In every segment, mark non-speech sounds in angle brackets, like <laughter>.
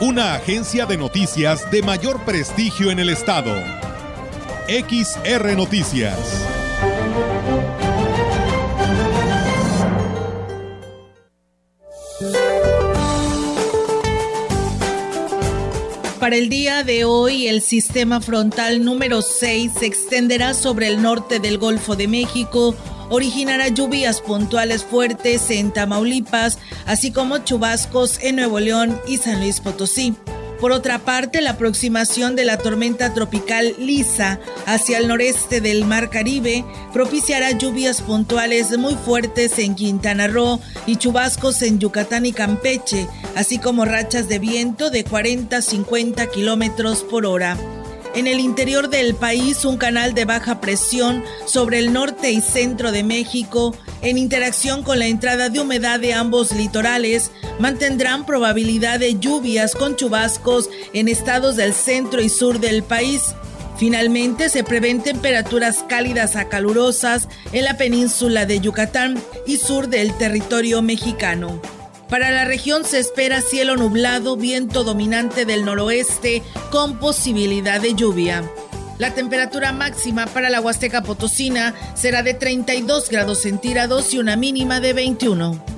Una agencia de noticias de mayor prestigio en el estado. XR Noticias. Para el día de hoy, el sistema frontal número 6 se extenderá sobre el norte del Golfo de México, originará lluvias puntuales fuertes en Tamaulipas, así como chubascos en Nuevo León y San Luis Potosí. Por otra parte, la aproximación de la tormenta tropical Lisa hacia el noreste del Mar Caribe propiciará lluvias puntuales muy fuertes en Quintana Roo y chubascos en Yucatán y Campeche, así como rachas de viento de 40 a 50 kilómetros por hora. En el interior del país, un canal de baja presión sobre el norte y centro de México, en interacción con la entrada de humedad de ambos litorales, mantendrán probabilidad de lluvias con chubascos en estados del centro y sur del país. Finalmente, se prevén temperaturas cálidas a calurosas en la península de Yucatán y sur del territorio mexicano. Para la región se espera cielo nublado, viento dominante del noroeste con posibilidad de lluvia. La temperatura máxima para la Huasteca Potosina será de 32 grados centígrados y una mínima de 21.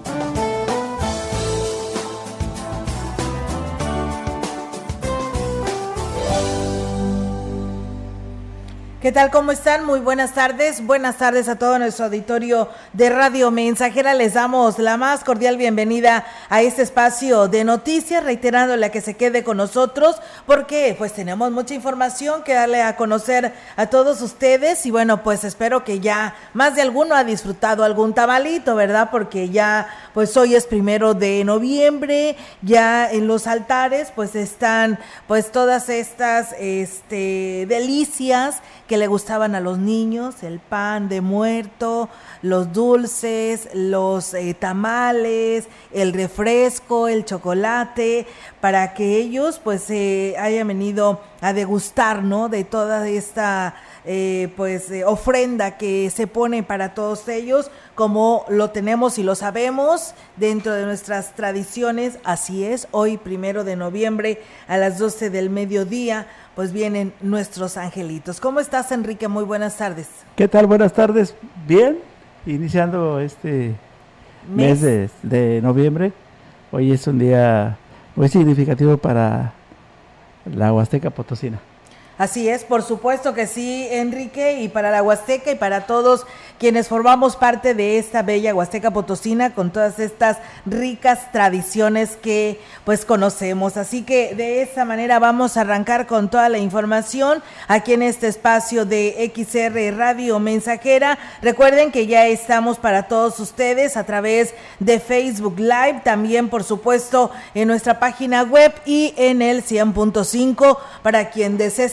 ¿Qué tal? ¿Cómo están? Muy buenas tardes. Buenas tardes a todo nuestro auditorio de Radio Mensajera. Les damos la más cordial bienvenida a este espacio de noticias, reiterándole que se quede con nosotros porque pues tenemos mucha información que darle a conocer a todos ustedes y bueno, pues espero que ya más de alguno ha disfrutado algún tamalito, ¿verdad? Porque ya pues hoy es primero de noviembre, ya en los altares pues están pues todas estas este delicias que le gustaban a los niños, el pan de muerto, los dulces, los eh, tamales, el refresco, el chocolate, para que ellos pues se hayan venido a degustar, ¿no? De toda esta eh, pues eh, ofrenda que se pone para todos ellos, como lo tenemos y lo sabemos dentro de nuestras tradiciones, así es, hoy primero de noviembre a las 12 del mediodía pues vienen nuestros angelitos. ¿Cómo estás, Enrique? Muy buenas tardes. ¿Qué tal? Buenas tardes. Bien, iniciando este mes, de, noviembre. Hoy es un día muy significativo para la Huasteca Potosina. Así es, por supuesto que sí, Enrique, y para la Huasteca y para todos quienes formamos parte de esta bella Huasteca Potosina con todas estas ricas tradiciones que pues conocemos. Así que de esta manera vamos a arrancar con toda la información aquí en este espacio de XR Radio Mensajera. Recuerden que ya estamos para todos ustedes a través de Facebook Live, también por supuesto en nuestra página web y en el 100.5 para quien desee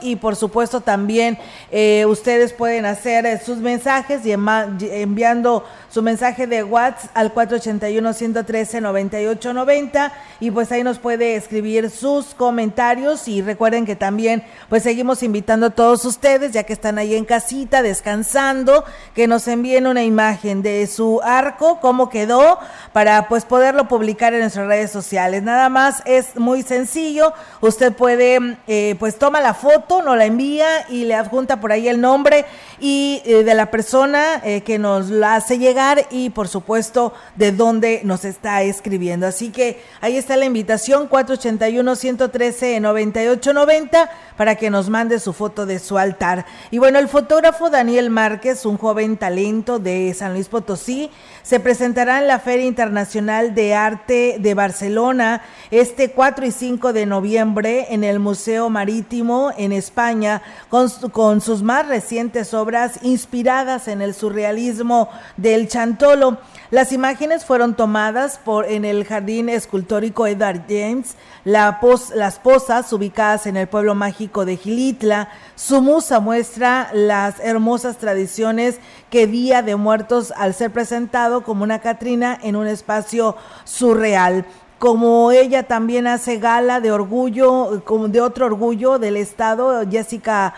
y por supuesto también eh, ustedes pueden hacer eh, sus mensajes y enviando su mensaje de WhatsApp al 481-113-9890 y pues ahí nos puede escribir sus comentarios y recuerden que también pues seguimos invitando a todos ustedes ya que están ahí en casita descansando que nos envíen una imagen de su arco, cómo quedó para pues poderlo publicar en nuestras redes sociales. Nada más es muy sencillo, usted puede eh, pues la foto, nos la envía y le adjunta por ahí el nombre y eh, de la persona eh, que nos la hace llegar y por supuesto de dónde nos está escribiendo. Así que ahí está la invitación 481-113-9890 para que nos mande su foto de su altar. Y bueno, el fotógrafo Daniel Márquez, un joven talento de San Luis Potosí, se presentará en la Feria Internacional de Arte de Barcelona este 4 y 5 de noviembre en el Museo Marítimo en España con, sus más recientes obras inspiradas en el surrealismo del Chantolo. Las imágenes fueron tomadas por en el jardín escultórico Edward James, la las posas ubicadas en el pueblo mágico de Gilitla. Su musa muestra las hermosas tradiciones que Día de Muertos al ser presentado como una Catrina en un espacio surreal como ella también hace gala de orgullo, como de otro orgullo del Estado, Jessica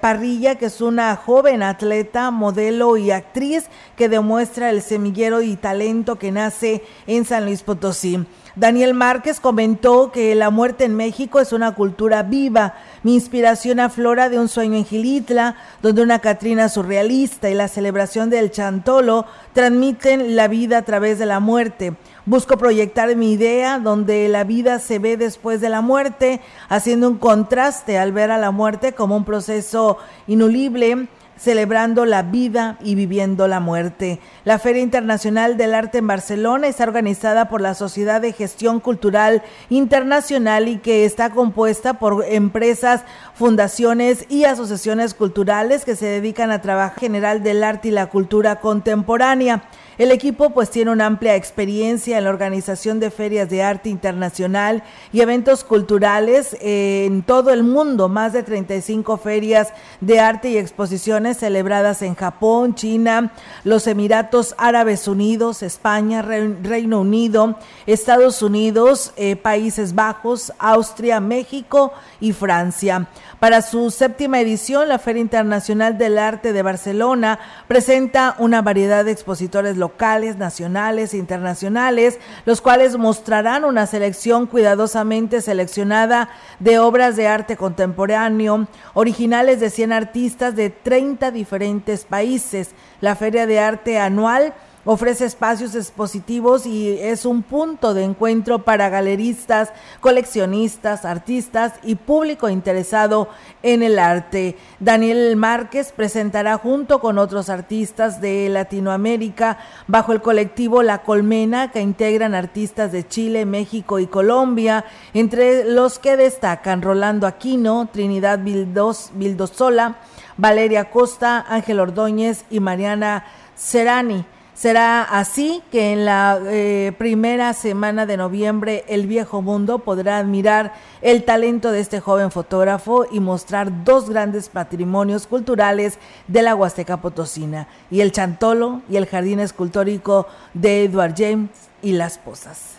Parrilla, que es una joven atleta, modelo y actriz que demuestra el semillero y talento que nace en San Luis Potosí. Daniel Márquez comentó que la muerte en México es una cultura viva. Mi inspiración aflora de un sueño en Gilitla, donde una Catrina surrealista y la celebración del Chantolo transmiten la vida a través de la muerte. Busco proyectar mi idea donde la vida se ve después de la muerte, haciendo un contraste al ver a la muerte como un proceso inulible celebrando la vida y viviendo la muerte. La Feria Internacional del Arte en Barcelona está organizada por la Sociedad de Gestión Cultural Internacional y que está compuesta por empresas, fundaciones y asociaciones culturales que se dedican a trabajar general del arte y la cultura contemporánea. El equipo pues tiene una amplia experiencia en la organización de ferias de arte internacional y eventos culturales en todo el mundo, más de 35 ferias de arte y exposiciones celebradas en Japón, China, los Emiratos Árabes Unidos, España, Reino Unido, Estados Unidos, eh, Países Bajos, Austria, México y Francia. Para su séptima edición, la Feria Internacional del Arte de Barcelona presenta una variedad de expositores locales, nacionales e internacionales, los cuales mostrarán una selección cuidadosamente seleccionada de obras de arte contemporáneo, originales de 100 artistas de 30 diferentes países. La Feria de Arte anual Ofrece espacios expositivos y es un punto de encuentro para galeristas, coleccionistas, artistas y público interesado en el arte. Daniel Márquez presentará junto con otros artistas de Latinoamérica bajo el colectivo La Colmena que integran artistas de Chile, México y Colombia, entre los que destacan Rolando Aquino, Trinidad Vildos, Vildosola, Valeria Costa, Ángel Ordóñez y Mariana Serani. Será así que en la eh, primera semana de noviembre el viejo mundo podrá admirar el talento de este joven fotógrafo y mostrar dos grandes patrimonios culturales de la Huasteca Potosina, y el Chantolo y el Jardín Escultórico de Edward James y Las Posas.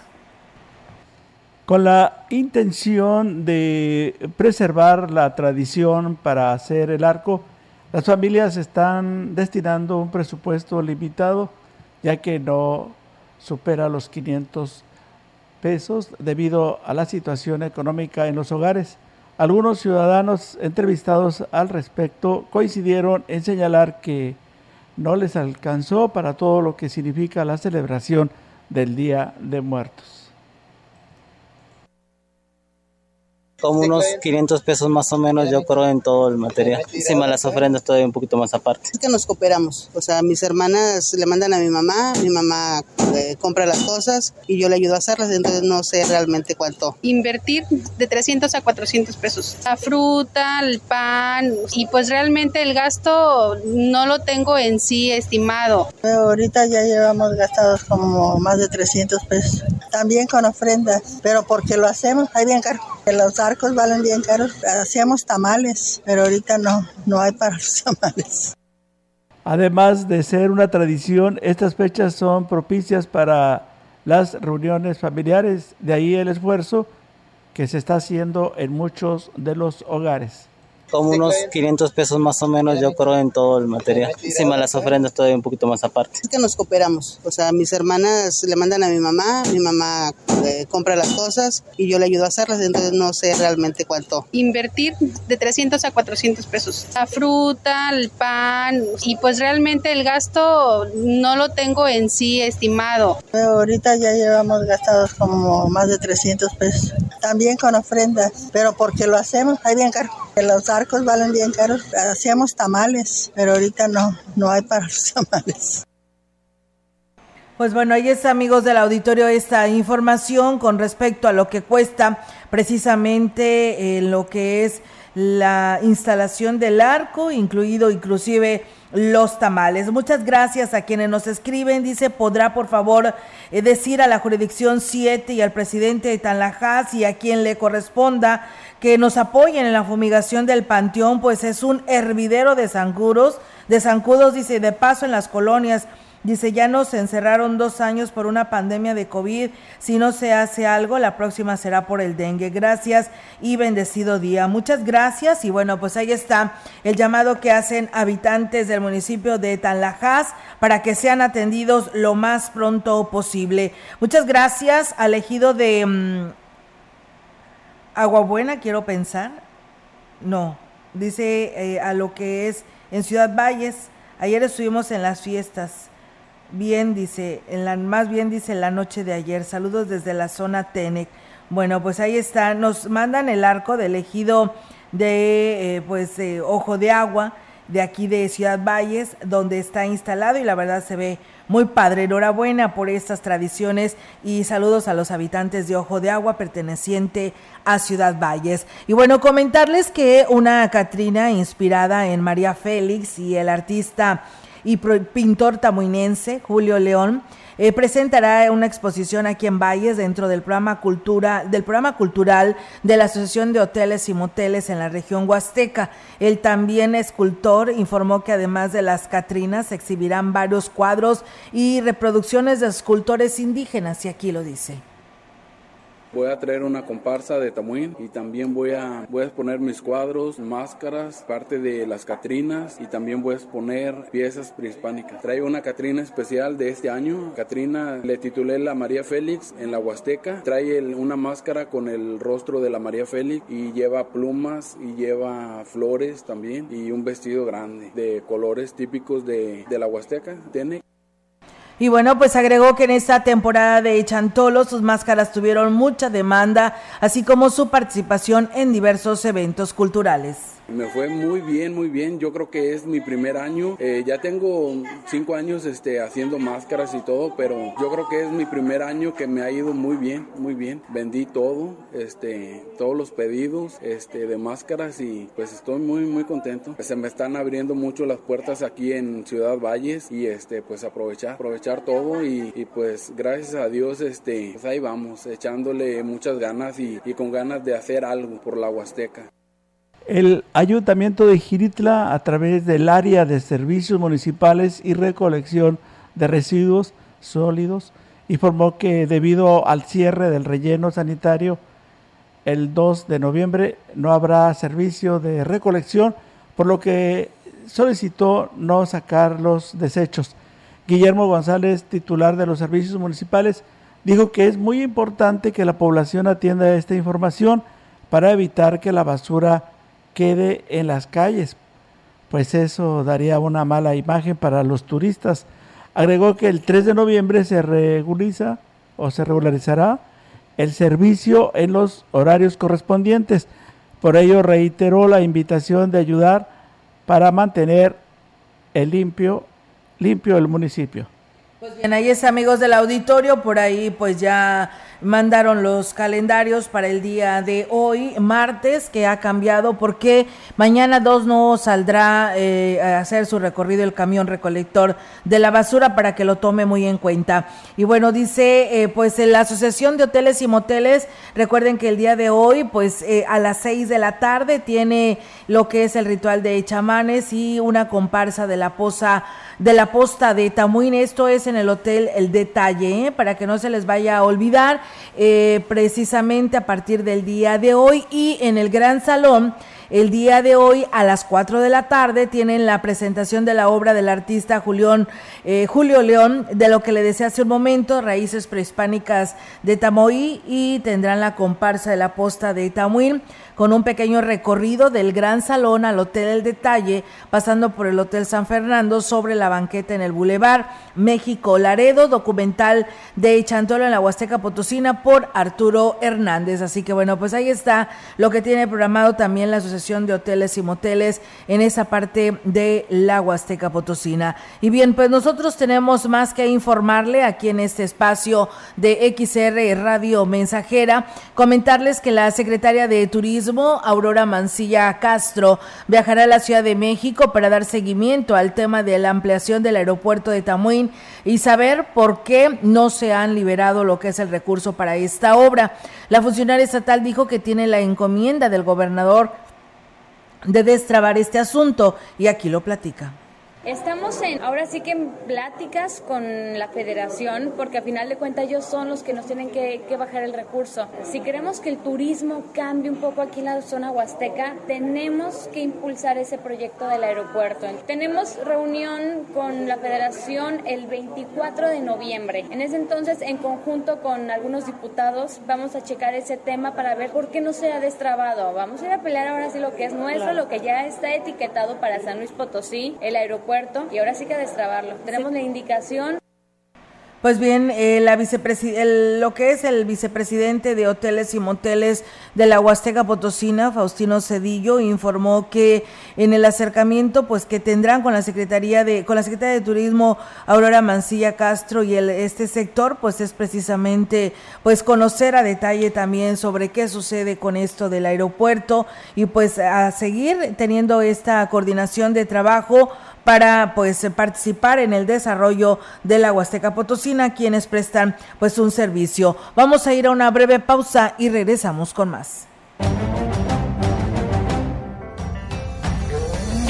Con la intención de preservar la tradición para hacer el arco, las familias están destinando un presupuesto limitado ya que no supera los 500 pesos debido a la situación económica en los hogares. Algunos ciudadanos entrevistados al respecto coincidieron en señalar que no les alcanzó para todo lo que significa la celebración del Día de Muertos. Como unos 500 pesos más o menos, yo creo, en todo el material. Me las ofrendas todavía un poquito más aparte. Es que nos cooperamos. O sea, mis hermanas le mandan a mi mamá, mi mamá eh, compra las cosas y yo le ayudo a hacerlas, entonces no sé realmente cuánto. Invertir de 300 a 400 pesos. La fruta, el pan y pues realmente el gasto no lo tengo en sí estimado. ahorita ya llevamos gastados como más de 300 pesos. También con ofrendas, pero porque lo hacemos, ahí bien caro. Los arcos valen bien caros. Hacíamos tamales, pero ahorita no, no hay para los <laughs> tamales. Además de ser una tradición, estas fechas son propicias para las reuniones familiares, de ahí el esfuerzo que se está haciendo en muchos de los hogares como unos 500 pesos más o menos, yo creo, en todo el material. Me las ofrendas todavía un poquito más aparte. Es que nos cooperamos. O sea, mis hermanas le mandan a mi mamá, mi mamá eh, compra las cosas y yo le ayudo a hacerlas, entonces no sé realmente cuánto. Invertir de 300 a 400 pesos. La fruta, el pan y pues realmente el gasto no lo tengo en sí estimado. ahorita ya llevamos gastados como más de 300 pesos. También con ofrendas, pero porque lo hacemos, ahí bien caro. Los arcos valen bien caros. Hacíamos tamales, pero ahorita no, no hay para los <laughs> tamales. Pues bueno, ahí está, amigos del auditorio, esta información con respecto a lo que cuesta precisamente eh, lo que es la instalación del arco, incluido inclusive los tamales. Muchas gracias a quienes nos escriben. Dice, ¿podrá por favor eh, decir a la jurisdicción 7 y al presidente de Tanlajas y a quien le corresponda que nos apoyen en la fumigación del panteón? Pues es un hervidero de zancudos, de zancudos, dice, de paso en las colonias Dice, ya nos encerraron dos años por una pandemia de COVID. Si no se hace algo, la próxima será por el dengue. Gracias y bendecido día. Muchas gracias. Y bueno, pues ahí está el llamado que hacen habitantes del municipio de Tanlajas para que sean atendidos lo más pronto posible. Muchas gracias al ejido de mm, Agua Buena, quiero pensar. No, dice eh, a lo que es en Ciudad Valles. Ayer estuvimos en las fiestas bien, dice, en la, más bien dice la noche de ayer. Saludos desde la zona Tenec. Bueno, pues ahí está. Nos mandan el arco del ejido de, eh, pues, Ojo de Agua, de aquí de Ciudad Valles, donde está instalado y la verdad se ve muy padre. Enhorabuena por estas tradiciones y saludos a los habitantes de Ojo de Agua perteneciente a Ciudad Valles. Y bueno, comentarles que una Catrina inspirada en María Félix y el artista y pintor tamuinense Julio León eh, presentará una exposición aquí en Valles dentro del programa cultura del programa cultural de la Asociación de Hoteles y Moteles en la región Huasteca. El también escultor informó que además de las Catrinas se exhibirán varios cuadros y reproducciones de escultores indígenas y aquí lo dice. Voy a traer una comparsa de Tamuín y también voy a, voy a mis cuadros, máscaras, parte de las Catrinas y también voy a exponer piezas prehispánicas. Traigo una Catrina especial de este año. Catrina le titulé la María Félix en la Huasteca. Trae una máscara con el rostro de la María Félix y lleva plumas y lleva flores también y un vestido grande de colores típicos de, de la Huasteca. Tiene y bueno, pues agregó que en esta temporada de Chantolo sus máscaras tuvieron mucha demanda, así como su participación en diversos eventos culturales. Me fue muy bien, muy bien. Yo creo que es mi primer año. Eh, ya tengo cinco años este, haciendo máscaras y todo, pero yo creo que es mi primer año que me ha ido muy bien, muy bien. Vendí todo, este, todos los pedidos este, de máscaras y pues estoy muy, muy contento. Se me están abriendo mucho las puertas aquí en Ciudad Valles y este, pues aprovechar, aprovechar todo y, pues gracias a Dios este, pues ahí vamos, echándole muchas ganas y, y con ganas de hacer algo por la Huasteca. El Ayuntamiento de Giritla, a través del área de servicios municipales y recolección de residuos sólidos, informó que debido al cierre del relleno sanitario, el 2 de noviembre no habrá servicio de recolección, por lo que solicitó no sacar los desechos. Guillermo González, titular de los servicios municipales, dijo que es muy importante que la población atienda esta información para evitar que la basura quede en las calles, pues eso daría una mala imagen para los turistas. Agregó que el 3 de noviembre se regulariza o se regularizará el servicio en los horarios correspondientes. Por ello reiteró la invitación de ayudar para mantener el limpio, limpio el municipio. Pues bien, ahí es amigos del auditorio, por ahí pues ya mandaron los calendarios para el día de hoy, martes, que ha cambiado porque mañana 2 no saldrá eh, a hacer su recorrido el camión recolector de la basura para que lo tome muy en cuenta. Y bueno, dice eh, pues la Asociación de Hoteles y Moteles, recuerden que el día de hoy pues eh, a las 6 de la tarde tiene lo que es el ritual de chamanes y una comparsa de la posa de la posta de Tamuín. Esto es en el hotel El Detalle, para que no se les vaya a olvidar. Eh, precisamente a partir del día de hoy y en el Gran Salón. El día de hoy a las 4 de la tarde tienen la presentación de la obra del artista Julián, eh, Julio León, de lo que le decía hace un momento, Raíces Prehispánicas de Tamoí, y tendrán la comparsa de la posta de Tamuín con un pequeño recorrido del Gran Salón al Hotel El Detalle, pasando por el Hotel San Fernando sobre la banqueta en el Boulevard México Laredo, documental de Chantolo en la Huasteca Potosina por Arturo Hernández. Así que bueno, pues ahí está lo que tiene programado también la Asociación de Hoteles y Moteles en esa parte de la Huasteca Potosina. Y bien, pues nosotros tenemos más que informarle aquí en este espacio de XR Radio Mensajera, comentarles que la secretaria de Turismo, Aurora Mancilla Castro, viajará a la Ciudad de México para dar seguimiento al tema de la ampliación del aeropuerto de Tamuín y saber por qué no se han liberado lo que es el recurso para esta obra. La funcionaria estatal dijo que tiene la encomienda del gobernador de destrabar este asunto y aquí lo platica. Estamos en, ahora sí que en pláticas con la federación, porque a final de cuentas ellos son los que nos tienen que, bajar el recurso. Si queremos que el turismo cambie un poco aquí en la zona huasteca, tenemos que impulsar ese proyecto del aeropuerto. Tenemos reunión con la federación el 24 de noviembre. En ese entonces, en conjunto con algunos diputados, vamos a checar ese tema para ver por qué no se ha destrabado. Vamos a ir a pelear ahora sí lo que es nuestro, lo que ya está etiquetado para San Luis Potosí, el aeropuerto y ahora sí que destrabarlo. Tenemos la indicación pues bien, eh, la lo que es el vicepresidente de Hoteles y Moteles de la Huasteca Potosina, Faustino Cedillo, informó que en el acercamiento, pues que tendrán con la Secretaría de, con la Secretaría de Turismo, Aurora Mancilla Castro y el, este sector, pues es precisamente, pues conocer a detalle también sobre qué sucede con esto del aeropuerto y pues a seguir teniendo esta coordinación de trabajo para pues participar en el desarrollo de la Huasteca Potosina, quienes prestan pues un servicio. Vamos a ir a una breve pausa y regresamos con más.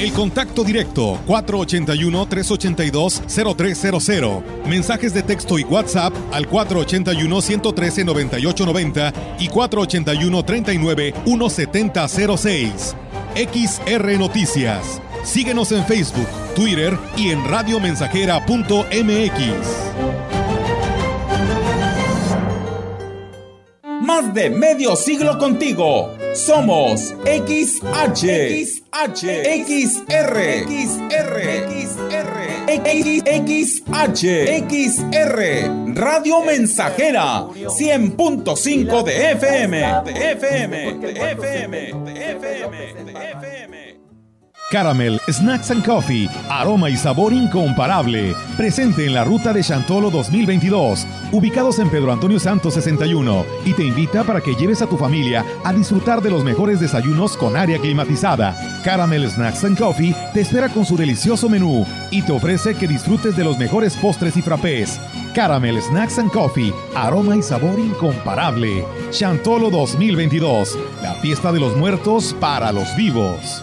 El contacto directo 481-382-0300. Mensajes de texto y WhatsApp al 481-113-9890 y 481-39-1706. XR Noticias. Síguenos en Facebook, Twitter y en radiomensajera.mx. Más de medio siglo contigo. Somos XH, XH, XR, XR, XR, XR, Radio Mensajera, 100.5 de FM, de FM, de FM, de FM, de FM. Caramel Snacks and Coffee, aroma y sabor incomparable. Presente en la ruta de Chantolo 2022, ubicados en Pedro Antonio Santos 61, y te invita para que lleves a tu familia a disfrutar de los mejores desayunos con área climatizada. Caramel Snacks and Coffee te espera con su delicioso menú y te ofrece que disfrutes de los mejores postres y frappés. Caramel Snacks and Coffee, aroma y sabor incomparable. Chantolo 2022, la fiesta de los muertos para los vivos.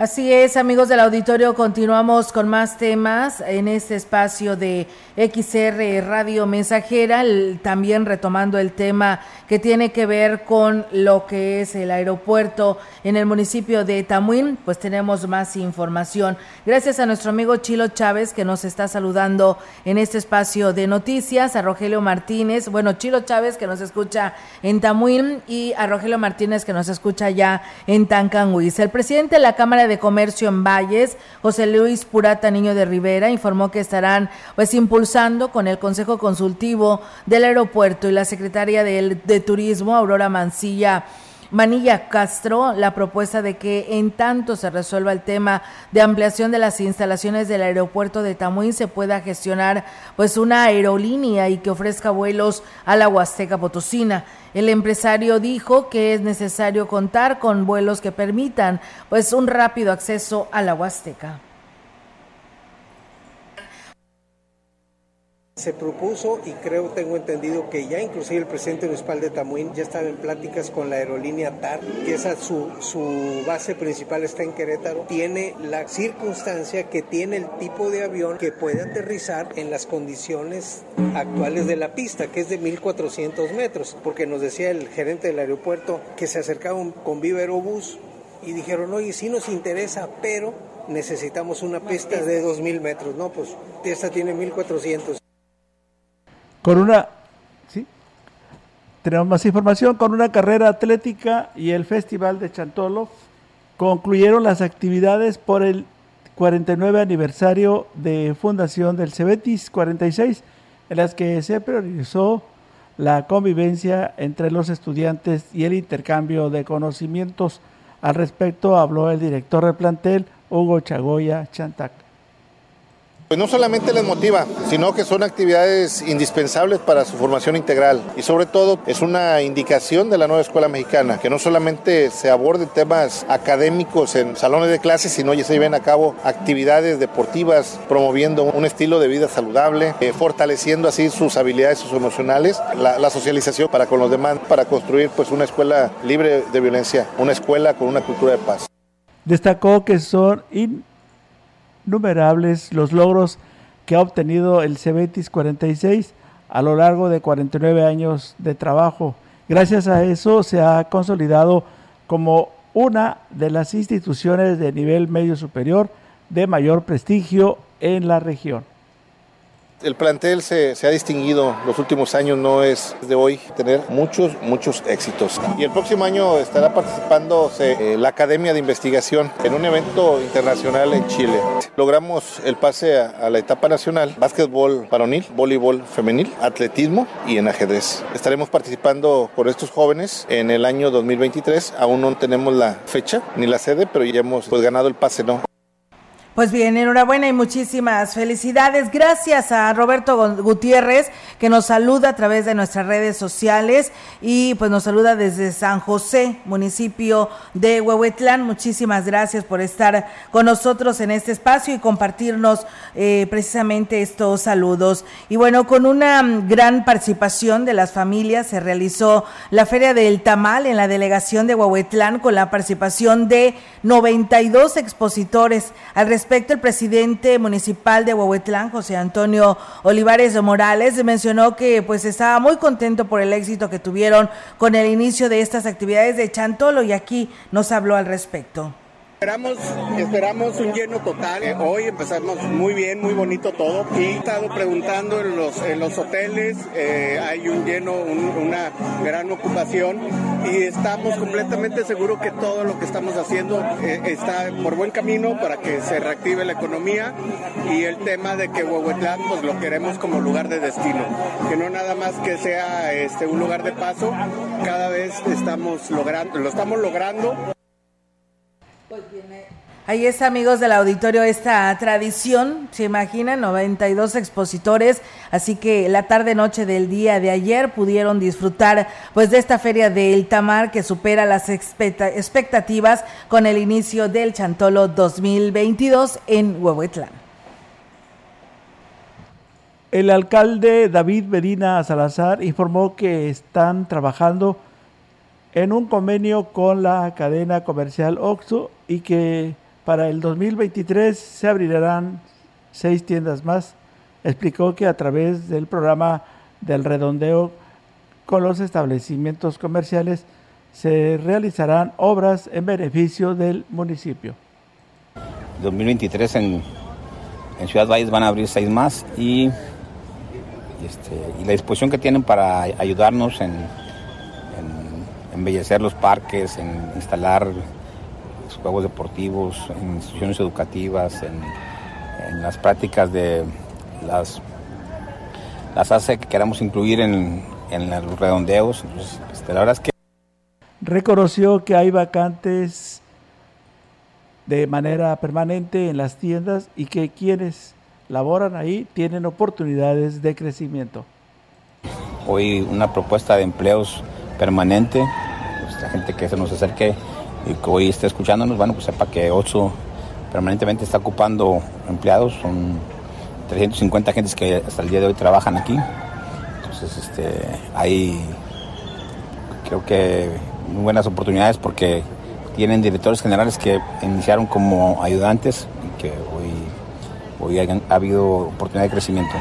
Así es, amigos del auditorio, continuamos con más temas en este espacio de XR Radio Mensajera, también retomando el tema que tiene que ver con lo que es el aeropuerto en el municipio de Tamuín, pues tenemos más información. Gracias a nuestro amigo Chilo Chávez que nos está saludando en este espacio de noticias, a Rogelio Martínez, bueno, Chilo Chávez que nos escucha en Tamuín y a Rogelio Martínez que nos escucha ya en Tancanhuiz. El presidente de la Cámara de Comercio en Valles, José Luis Purata Niño de Rivera, informó que estarán pues impulsando con el Consejo Consultivo del Aeropuerto y la Secretaria de, de Turismo, Aurora Mancilla. Manilla Castro la propuesta de que en tanto se resuelva el tema de ampliación de las instalaciones del aeropuerto de Tamuín se pueda gestionar pues una aerolínea y que ofrezca vuelos a la Huasteca Potosina. El empresario dijo que es necesario contar con vuelos que permitan pues un rápido acceso a la Huasteca. Se propuso y creo, tengo entendido que ya inclusive el presidente municipal de Tamuín ya estaba en pláticas con la aerolínea TAR, que esa su, su base principal está en Querétaro. Tiene la circunstancia que tiene el tipo de avión que puede aterrizar en las condiciones actuales de la pista, que es de 1400 metros, porque nos decía el gerente del aeropuerto que se acercaba con Viva Aerobús y dijeron, oye, sí nos interesa, pero necesitamos una pista de 2.000 metros. No, pues esta tiene 1.400. Con una, ¿sí? Tenemos más información, con una carrera atlética y el Festival de Chantolo concluyeron las actividades por el 49 aniversario de fundación del Cebetis 46, en las que se priorizó la convivencia entre los estudiantes y el intercambio de conocimientos. Al respecto habló el director del plantel, Hugo Chagoya Chantac. Pues no solamente les motiva, sino que son actividades indispensables para su formación integral y sobre todo es una indicación de la nueva escuela mexicana, que no solamente se aborden temas académicos en salones de clases, sino ya se lleven a cabo actividades deportivas promoviendo un estilo de vida saludable, eh, fortaleciendo así sus habilidades emocionales, la, la, socialización para con los demás, para construir pues una escuela libre de violencia, una escuela con una cultura de paz. Destacó que son innumerables los logros que ha obtenido el Cebetis 46 a lo largo de 49 años de trabajo. Gracias a eso se ha consolidado como una de las instituciones de nivel medio superior de mayor prestigio en la región. El plantel se, se, ha distinguido los últimos años, no es de hoy tener muchos, muchos éxitos. Y el próximo año estará participando eh, la Academia de Investigación en un evento internacional en Chile. Logramos el pase a, a la etapa nacional, básquetbol varonil, voleibol femenil, atletismo y en ajedrez. Estaremos participando con estos jóvenes en el año 2023. Aún no tenemos la fecha ni la sede, pero ya hemos pues, ganado el pase, ¿no? Pues bien, enhorabuena y muchísimas felicidades. Gracias a Roberto Gutiérrez que nos saluda a través de nuestras redes sociales y pues nos saluda desde San José, municipio de Huehuetlán. Muchísimas gracias por estar con nosotros en este espacio y compartirnos eh, precisamente estos saludos. Y bueno, con una gran participación de las familias se realizó la Feria del Tamal en la delegación de Huehuetlán con la participación de 92 expositores. Al respecto, el presidente municipal de Huehuetlán, José Antonio Olivares de Morales, mencionó que pues estaba muy contento por el éxito que tuvieron con el inicio de estas actividades de Chantolo y aquí nos habló al respecto. Esperamos, esperamos un lleno total. Eh, hoy empezamos muy bien, muy bonito todo. He estado preguntando en los, en los hoteles, eh, hay un lleno, un, una gran ocupación y estamos completamente seguros que todo lo que estamos haciendo eh, está por buen camino para que se reactive la economía y el tema de que Huehuetlán pues lo queremos como lugar de destino, que no nada más que sea este un lugar de paso, cada vez estamos logrando, lo estamos logrando. Ahí está, amigos del auditorio, esta tradición, se imaginan, 92 expositores, así que la tarde-noche del día de ayer pudieron disfrutar pues de esta feria del Tamar que supera las expectativas con el inicio del Chantolo 2022 en Huehuetlán. El alcalde David Medina Salazar informó que están trabajando en un convenio con la cadena comercial Oxxo y que para el 2023 se abrirán seis tiendas más. Explicó que a través del programa del redondeo con los establecimientos comerciales se realizarán obras en beneficio del municipio. 2023 en, en Ciudad Valles van a abrir seis más y, y, este, y la disposición que tienen para ayudarnos en, embellecer los parques, en instalar juegos deportivos, en instituciones educativas, en, en las prácticas de las, las ACE que queramos incluir en, en los redondeos. Entonces, este, la verdad es que... Reconoció que hay vacantes de manera permanente en las tiendas y que quienes laboran ahí tienen oportunidades de crecimiento. Hoy una propuesta de empleos permanente, pues, la gente que se nos acerque y que hoy esté escuchándonos, bueno, pues sepa que Oxxo permanentemente está ocupando empleados, son 350 agentes que hasta el día de hoy trabajan aquí. Entonces, este, hay creo que muy buenas oportunidades porque tienen directores generales que iniciaron como ayudantes y que hoy, hoy ha habido oportunidad de crecimiento.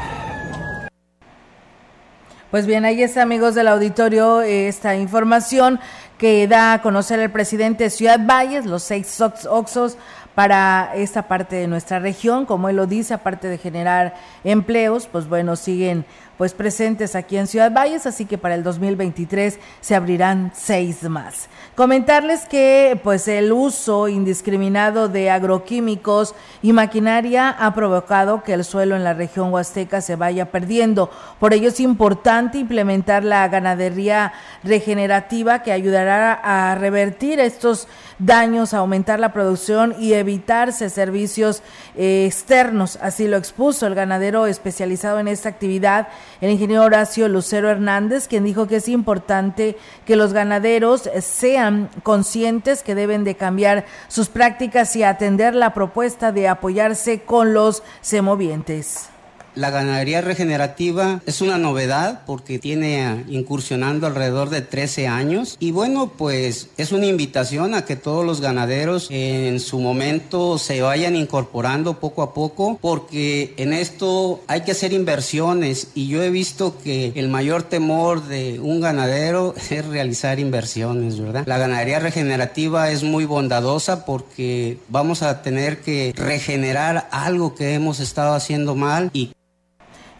Pues bien, ahí está, amigos del auditorio, esta información que da a conocer el presidente de Ciudad Valles, los seis Oxos para esta parte de nuestra región, como él lo dice, aparte de generar empleos, pues bueno, siguen pues presentes aquí en Ciudad Valles, así que para el 2023 se abrirán seis más. Comentarles que pues el uso indiscriminado de agroquímicos y maquinaria ha provocado que el suelo en la región huasteca se vaya perdiendo. Por ello es importante implementar la ganadería regenerativa que ayudará a revertir estos daños, aumentar la producción y evitarse servicios eh, externos. Así lo expuso el ganadero especializado en esta actividad el ingeniero Horacio Lucero Hernández, quien dijo que es importante que los ganaderos sean conscientes que deben de cambiar sus prácticas y atender la propuesta de apoyarse con los semovientes. La ganadería regenerativa es una novedad porque tiene incursionando alrededor de 13 años y bueno, pues es una invitación a que todos los ganaderos en su momento se vayan incorporando poco a poco porque en esto hay que hacer inversiones y yo he visto que el mayor temor de un ganadero <laughs> es realizar inversiones, ¿verdad? La ganadería regenerativa es muy bondadosa porque vamos a tener que regenerar algo que hemos estado haciendo mal y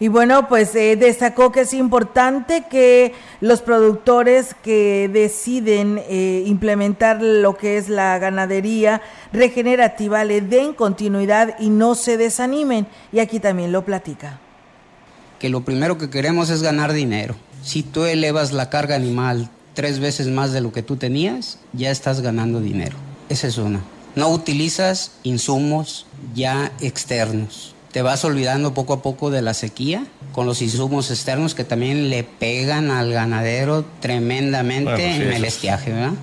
y bueno, pues eh, destacó que es importante que los productores que deciden eh, implementar lo que es la ganadería regenerativa le den continuidad y no se desanimen. Y aquí también lo platica. Que lo primero que queremos es ganar dinero. Si tú elevas la carga animal tres veces más de lo que tú tenías, ya estás ganando dinero. Esa es una. No utilizas insumos ya externos te vas olvidando poco a poco de la sequía con los insumos externos que también le pegan al ganadero tremendamente en el estiaje, ¿verdad?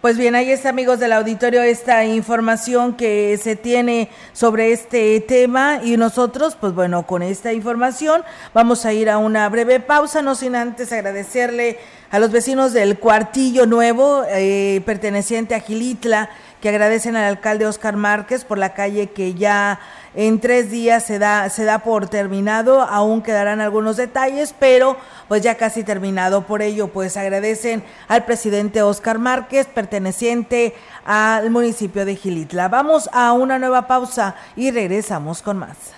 Pues bien, ahí está, amigos del auditorio, esta información que se tiene sobre este tema y nosotros, pues bueno, con esta información vamos a ir a una breve pausa, no sin antes agradecerle a los vecinos del Cuartillo Nuevo, eh, perteneciente a Gilitla, que agradecen al alcalde Oscar Márquez por la calle que ya en tres días se da, se da por terminado, aún quedarán algunos detalles, pero pues ya casi terminado. Por ello, pues agradecen al presidente Oscar Márquez, perteneciente al municipio de Gilitla. Vamos a una nueva pausa y regresamos con más.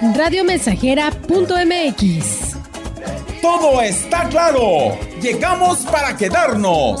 radiomensajera.mx. Todo está claro. Llegamos para quedarnos.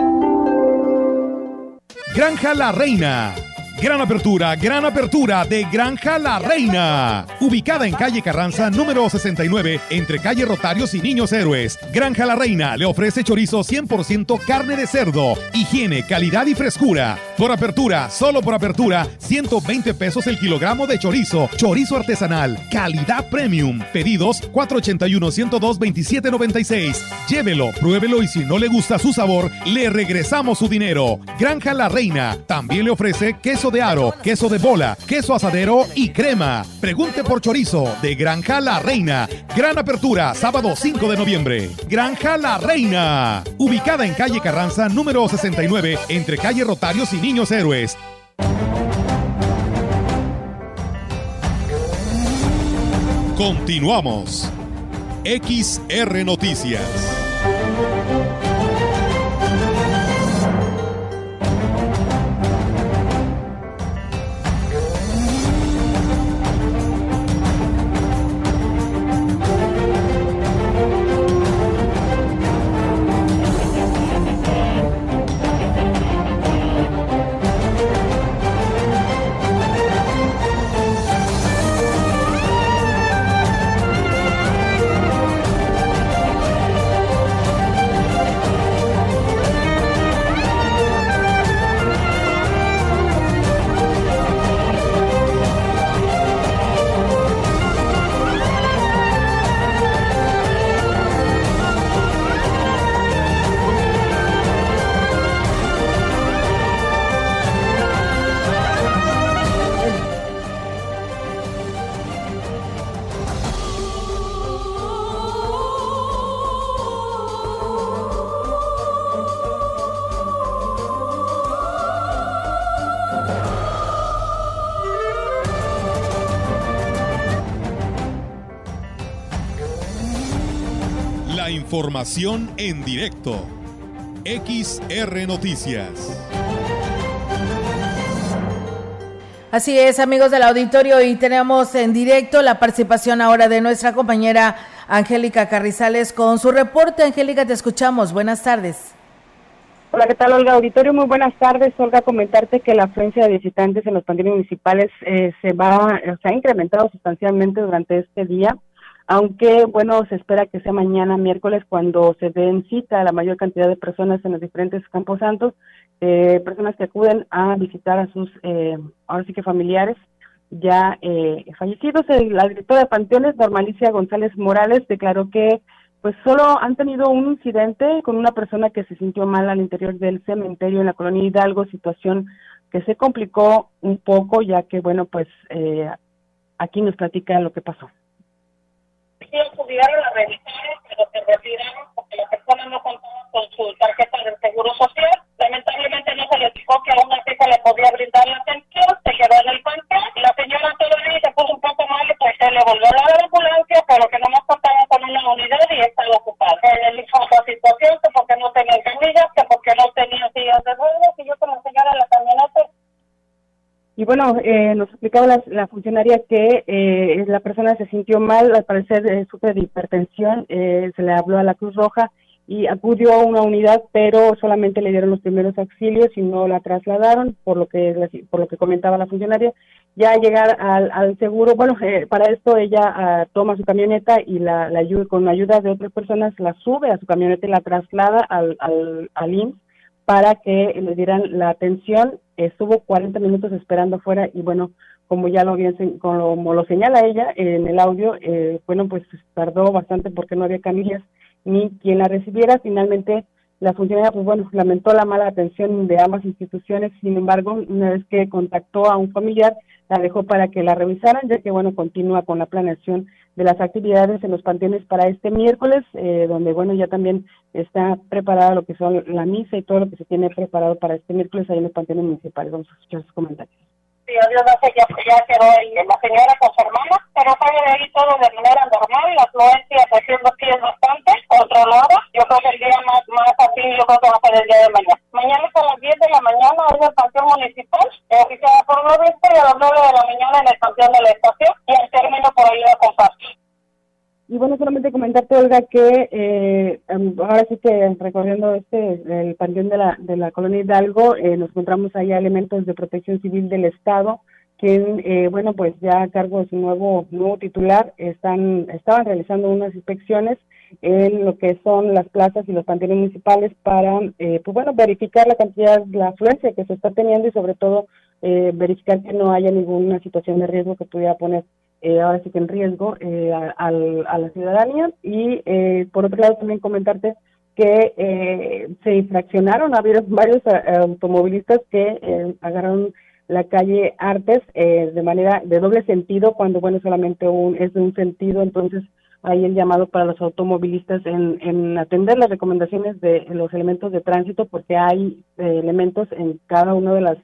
Granja La Reina. Gran apertura, gran apertura de Granja La Reina. Ubicada en calle Carranza, número 69, entre calle Rotarios y Niños Héroes. Granja La Reina le ofrece chorizo 100% carne de cerdo, higiene, calidad y frescura. Por apertura, solo por apertura, 120 pesos el kilogramo de chorizo. Chorizo artesanal, calidad premium. Pedidos 481-102-2796. Llévelo, pruébelo y si no le gusta su sabor, le regresamos su dinero. Granja La Reina también le ofrece queso de aro, queso de bola, queso asadero y crema. Pregunte por chorizo de Granja La Reina. Gran apertura, sábado 5 de noviembre. Granja La Reina. Ubicada en calle Carranza, número 69, entre calle Rotarios y Niños Héroes. Continuamos. XR Noticias. Información en directo. XR Noticias. Así es, amigos del auditorio, y tenemos en directo la participación ahora de nuestra compañera Angélica Carrizales con su reporte. Angélica, te escuchamos. Buenas tardes. Hola, ¿qué tal, Olga? Auditorio, muy buenas tardes. Olga, comentarte que la afluencia de visitantes en los panteones municipales eh, se va, se ha incrementado sustancialmente durante este día, aunque, bueno, se espera que sea mañana, miércoles, cuando se den cita a la mayor cantidad de personas en los diferentes campos santos, eh, personas que acuden a visitar a sus, eh, ahora sí que familiares ya eh, fallecidos. La directora de Panteones, Normalicia González Morales, declaró que pues solo han tenido un incidente con una persona que se sintió mal al interior del cementerio en la colonia Hidalgo, situación que se complicó un poco, ya que, bueno, pues eh, aquí nos platica lo que pasó. Sí acudieron a revisar, pero se retiraron porque la persona no contaba con su tarjeta del Seguro Social. Lamentablemente no se le dijo que aún así se le podía brindar la atención, se quedó en el y La señora todavía se puso un poco mal y pues se le volvió a la ambulancia, pero que no más contaba con una unidad y estaba ocupada. Él dijo otra situación, que porque no tenía camillas, que porque no tenía sillas de ruedas, y yo como señora en la camioneta Y bueno, eh, nos explicaba la, la funcionaria que eh, la persona se sintió mal, al parecer eh, sufre de hipertensión, eh, se le habló a la Cruz Roja y acudió a una unidad, pero solamente le dieron los primeros auxilios y no la trasladaron, por lo que por lo que comentaba la funcionaria. Ya llegar al, al seguro, bueno, eh, para esto ella ah, toma su camioneta y la, la ayuda, con ayuda de otras personas la sube a su camioneta y la traslada al, al, al IMSS para que le dieran la atención. Estuvo 40 minutos esperando afuera y bueno, como ya lo bien, como lo señala ella en el audio, eh, bueno, pues tardó bastante porque no había camillas ni quien la recibiera. Finalmente, la funcionaria, pues bueno, lamentó la mala atención de ambas instituciones. Sin embargo, una vez que contactó a un familiar, la dejó para que la revisaran, ya que bueno, continúa con la planeación de las actividades en los panteones para este miércoles, eh, donde bueno, ya también está preparada lo que son la misa y todo lo que se tiene preparado para este miércoles ahí en los panteones municipales. Vamos a escuchar sus comentarios sí, Dios no sé, ya, ya quedó ahí la señora con su hermana, pero sale de ahí todo de manera normal, la afluencia haciendo sí es bastante controlada. Yo creo que el día más, más así, yo creo que va a ser el día de mañana. Mañana es a las 10 de la mañana en el panteón municipal, eh, oficiada por un obispo, y a las 9 de la mañana en el panteón de la estación, y al término por ahí de compartir. Y bueno, solamente comentarte, Olga, que eh, em, ahora sí que recorriendo este el panteón de la, de la colonia Hidalgo, eh, nos encontramos ahí elementos de protección civil del Estado, quien, eh, bueno, pues ya a cargo de su nuevo, nuevo titular, están, estaban realizando unas inspecciones en lo que son las plazas y los panteones municipales para, eh, pues bueno, verificar la cantidad, la afluencia que se está teniendo y sobre todo eh, verificar que no haya ninguna situación de riesgo que pudiera poner eh, ahora sí que en riesgo eh, a, la ciudadanía. Y eh, por otro lado también comentarte que eh, se infraccionaron, había <laughs> varios automovilistas que agarraron la calle Artes de manera de doble sentido cuando bueno solamente un, es de un sentido. Entonces hay el llamado para los automovilistas en, en atender las recomendaciones de los elementos de tránsito porque hay elementos en cada una de las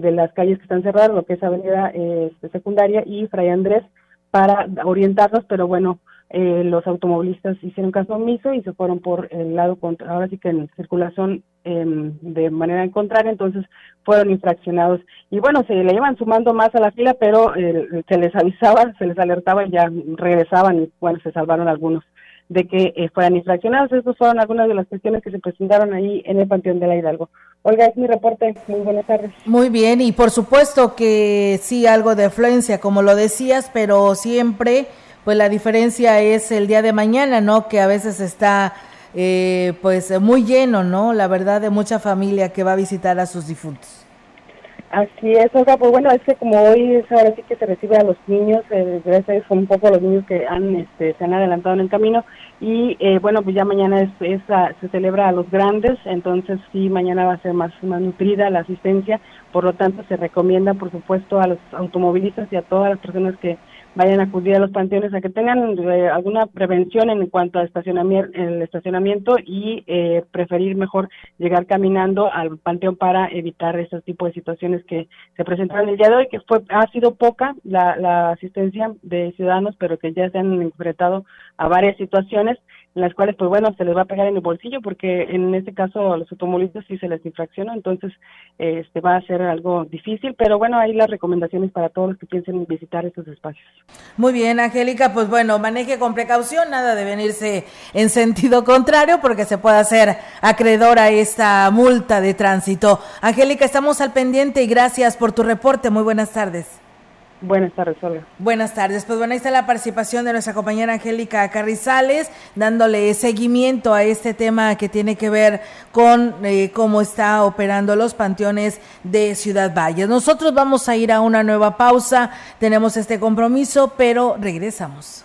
de las calles que están cerradas, lo que es Avenida eh, Secundaria y Fray Andrés, para orientarlos, pero bueno, eh, los automovilistas hicieron caso omiso y se fueron por el lado contra, ahora sí que en circulación eh, de manera contraria, entonces fueron infraccionados. Y bueno, se le iban sumando más a la fila, pero eh, se les avisaba, se les alertaba y ya regresaban y bueno, se salvaron algunos de que eh, fueran infraccionados. Estas fueron algunas de las cuestiones que se presentaron ahí en el Panteón de la Hidalgo. Olga, es mi reporte. Muy buenas tardes. Muy bien, y por supuesto que sí, algo de afluencia, como lo decías, pero siempre, pues la diferencia es el día de mañana, ¿no? Que a veces está, eh, pues, muy lleno, ¿no? La verdad, de mucha familia que va a visitar a sus difuntos. Así es, Olga, pues bueno, es que como hoy es ahora sí que se recibe a los niños, eh, gracias son un poco los niños que han, este, se han adelantado en el camino y eh, bueno, pues ya mañana es, es se celebra a los grandes, entonces sí, mañana va a ser más, más nutrida la asistencia, por lo tanto se recomienda por supuesto a los automovilistas y a todas las personas que vayan a acudir a los panteones a que tengan eh, alguna prevención en cuanto a estacionamiento, el estacionamiento y eh, preferir mejor llegar caminando al panteón para evitar esos tipos de situaciones que se presentaron el día de hoy, que fue ha sido poca la, la asistencia de ciudadanos, pero que ya se han enfrentado a varias situaciones las cuales, pues bueno, se les va a pegar en el bolsillo porque en este caso a los automovilistas sí se les infracciona, entonces este va a ser algo difícil, pero bueno, hay las recomendaciones para todos los que piensen visitar estos espacios. Muy bien, Angélica, pues bueno, maneje con precaución, nada de venirse en sentido contrario porque se puede hacer acreedor a esta multa de tránsito. Angélica, estamos al pendiente y gracias por tu reporte. Muy buenas tardes. Buenas tardes, Olga. Buenas tardes. Pues bueno, ahí está la participación de nuestra compañera Angélica Carrizales, dándole seguimiento a este tema que tiene que ver con eh, cómo está operando los panteones de Ciudad Valles. Nosotros vamos a ir a una nueva pausa, tenemos este compromiso, pero regresamos.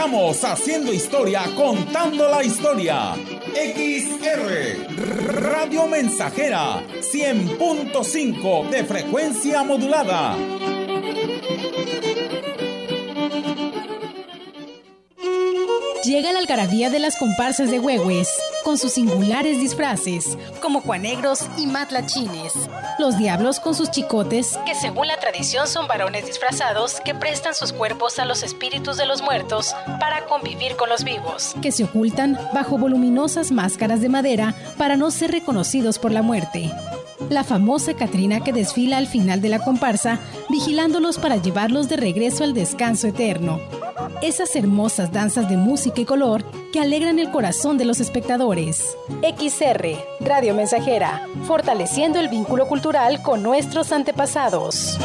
Estamos haciendo historia, contando la historia. XR Radio Mensajera 100.5 de frecuencia modulada. Llega la algarabía de las comparsas de Huehues, con sus singulares disfraces, como juanegros y matlachines. Los diablos con sus chicotes, que según la tradición son varones disfrazados que prestan sus cuerpos a los espíritus de los muertos para convivir con los vivos, que se ocultan bajo voluminosas máscaras de madera para no ser reconocidos por la muerte la famosa Catrina que desfila al final de la comparsa, vigilándolos para llevarlos de regreso al descanso eterno. Esas hermosas danzas de música y color que alegran el corazón de los espectadores. XR, Radio Mensajera, fortaleciendo el vínculo cultural con nuestros antepasados.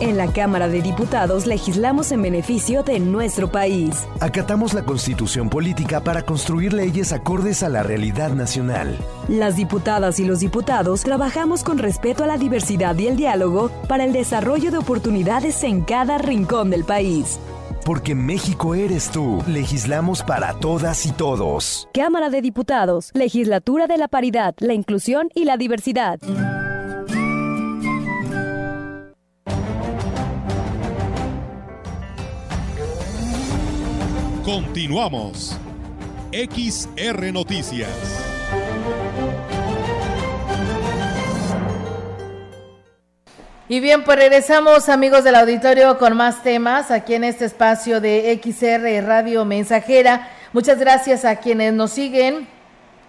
En la Cámara de Diputados legislamos en beneficio de nuestro país. Acatamos la constitución política para construir leyes acordes a la realidad nacional. Las diputadas y los diputados trabajamos con respeto a la diversidad y el diálogo para el desarrollo de oportunidades en cada rincón del país. Porque México eres tú. Legislamos para todas y todos. Cámara de Diputados, Legislatura de la Paridad, la Inclusión y la Diversidad. Continuamos. XR Noticias. Y bien, pues regresamos amigos del auditorio con más temas aquí en este espacio de XR Radio Mensajera. Muchas gracias a quienes nos siguen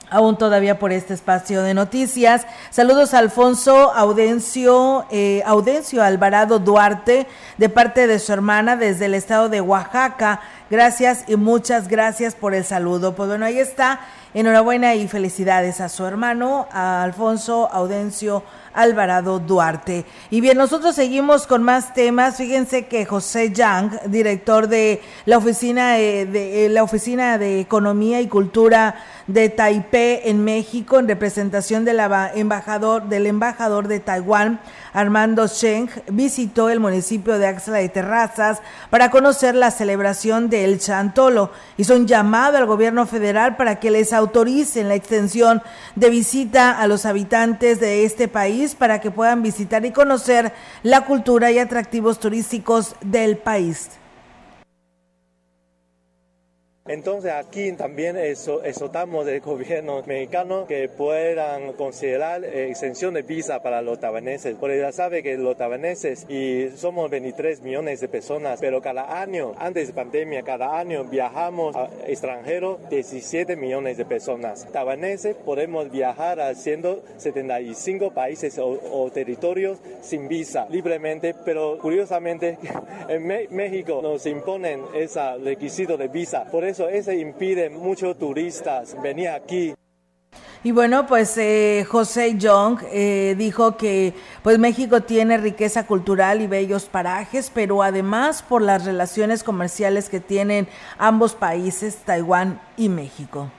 aún todavía por este espacio de noticias. Saludos a Alfonso Audencio, eh, Audencio Alvarado Duarte, de parte de su hermana desde el estado de Oaxaca. Gracias y muchas gracias por el saludo. Pues bueno, ahí está. Enhorabuena y felicidades a su hermano, a Alfonso Audencio Alvarado Duarte. Y bien, nosotros seguimos con más temas. Fíjense que José Yang, director de la oficina eh, de, la oficina de Economía y Cultura de Taipei en México, en representación del embajador del embajador de Taiwán, Armando Sheng, visitó el municipio de Axla de Terrazas para conocer la celebración del Chantolo. Hizo un llamado al gobierno federal para que les autoricen la extensión de visita a los habitantes de este país para que puedan visitar y conocer la cultura y atractivos turísticos del país. Entonces aquí también exhortamos del gobierno mexicano que puedan considerar eh, exención de visa para los taiwaneses, porque ya sabe que los taiwaneses y somos 23 millones de personas, pero cada año, antes de pandemia, cada año viajamos a extranjeros 17 millones de personas. Taiwaneses podemos viajar a 175 países o, territorios sin visa libremente, pero curiosamente <laughs> en México nos imponen ese requisito de visa. Por eso eso, impide muchos turistas venir aquí. Y bueno, pues eh, José Young eh, dijo que pues México tiene riqueza cultural y bellos parajes, pero además por las relaciones comerciales que tienen ambos países, Taiwán y México.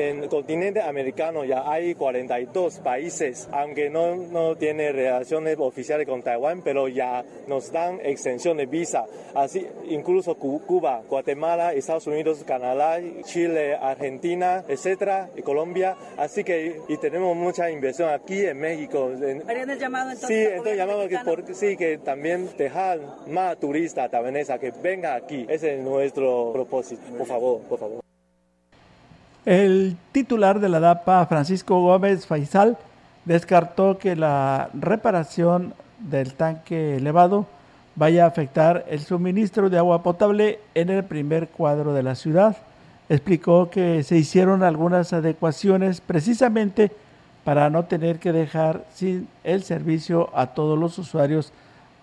En el continente americano ya hay 42 países, aunque no, no tiene relaciones oficiales con Taiwán, pero ya nos dan extensión de visa. Así, incluso Cuba, Guatemala, Estados Unidos, Canadá, Chile, Argentina, etcétera, y Colombia. Así que y tenemos mucha inversión aquí en México. ¿Harían el llamado entonces? Sí, entonces llamamos que, por, sí, que también dejar más turistas taiwaneses que venga aquí. Ese es nuestro propósito. Por favor, por favor. El titular de la DAPA, Francisco Gómez Faisal, descartó que la reparación del tanque elevado vaya a afectar el suministro de agua potable en el primer cuadro de la ciudad. Explicó que se hicieron algunas adecuaciones precisamente para no tener que dejar sin el servicio a todos los usuarios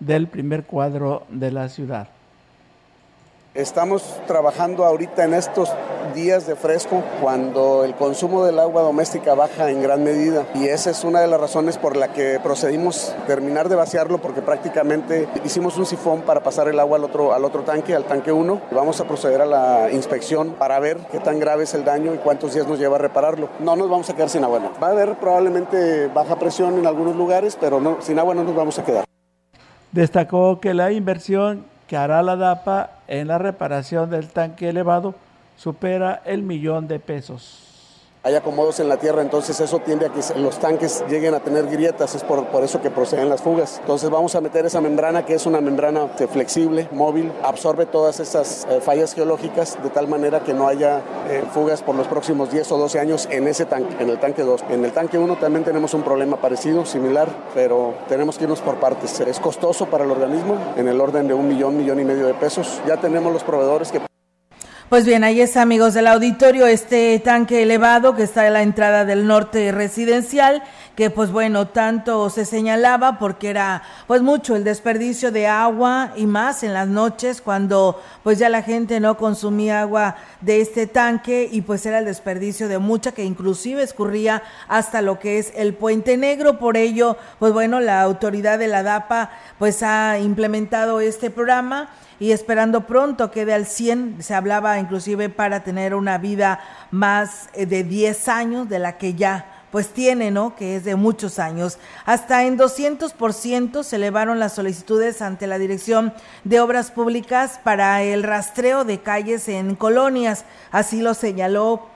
del primer cuadro de la ciudad. Estamos trabajando ahorita en estos días de fresco cuando el consumo del agua doméstica baja en gran medida y esa es una de las razones por la que procedimos terminar de vaciarlo porque prácticamente hicimos un sifón para pasar el agua al otro, al otro tanque, al tanque 1. Vamos a proceder a la inspección para ver qué tan grave es el daño y cuántos días nos lleva a repararlo. No nos vamos a quedar sin agua. Va a haber probablemente baja presión en algunos lugares, pero no, sin agua no nos vamos a quedar. Destacó que la inversión que hará la DAPA en la reparación del tanque elevado supera el millón de pesos. Hay acomodos en la tierra, entonces eso tiende a que los tanques lleguen a tener grietas, es por, por eso que proceden las fugas. Entonces vamos a meter esa membrana que es una membrana flexible, móvil, absorbe todas esas eh, fallas geológicas de tal manera que no haya eh, fugas por los próximos 10 o 12 años en ese tanque, en el tanque 2. En el tanque 1 también tenemos un problema parecido, similar, pero tenemos que irnos por partes. Es costoso para el organismo, en el orden de un millón, millón y medio de pesos. Ya tenemos los proveedores que Pues bien, ahí está, amigos del auditorio, este tanque elevado que está en la entrada del norte residencial, que pues bueno, tanto se señalaba porque era pues mucho el desperdicio de agua y más en las noches cuando pues ya la gente no consumía agua de este tanque y pues era el desperdicio de mucha que inclusive escurría hasta lo que es el puente negro. Por ello, pues bueno, la autoridad de la DAPA pues ha implementado este programa y esperando pronto quede al 100. Se hablaba inclusive para tener una vida más eh, de 10 años de la que ya pues tiene, ¿no? Que es de muchos años. Hasta en 200% se elevaron las solicitudes ante la Dirección de Obras Públicas para el rastreo de calles en colonias. Así lo señaló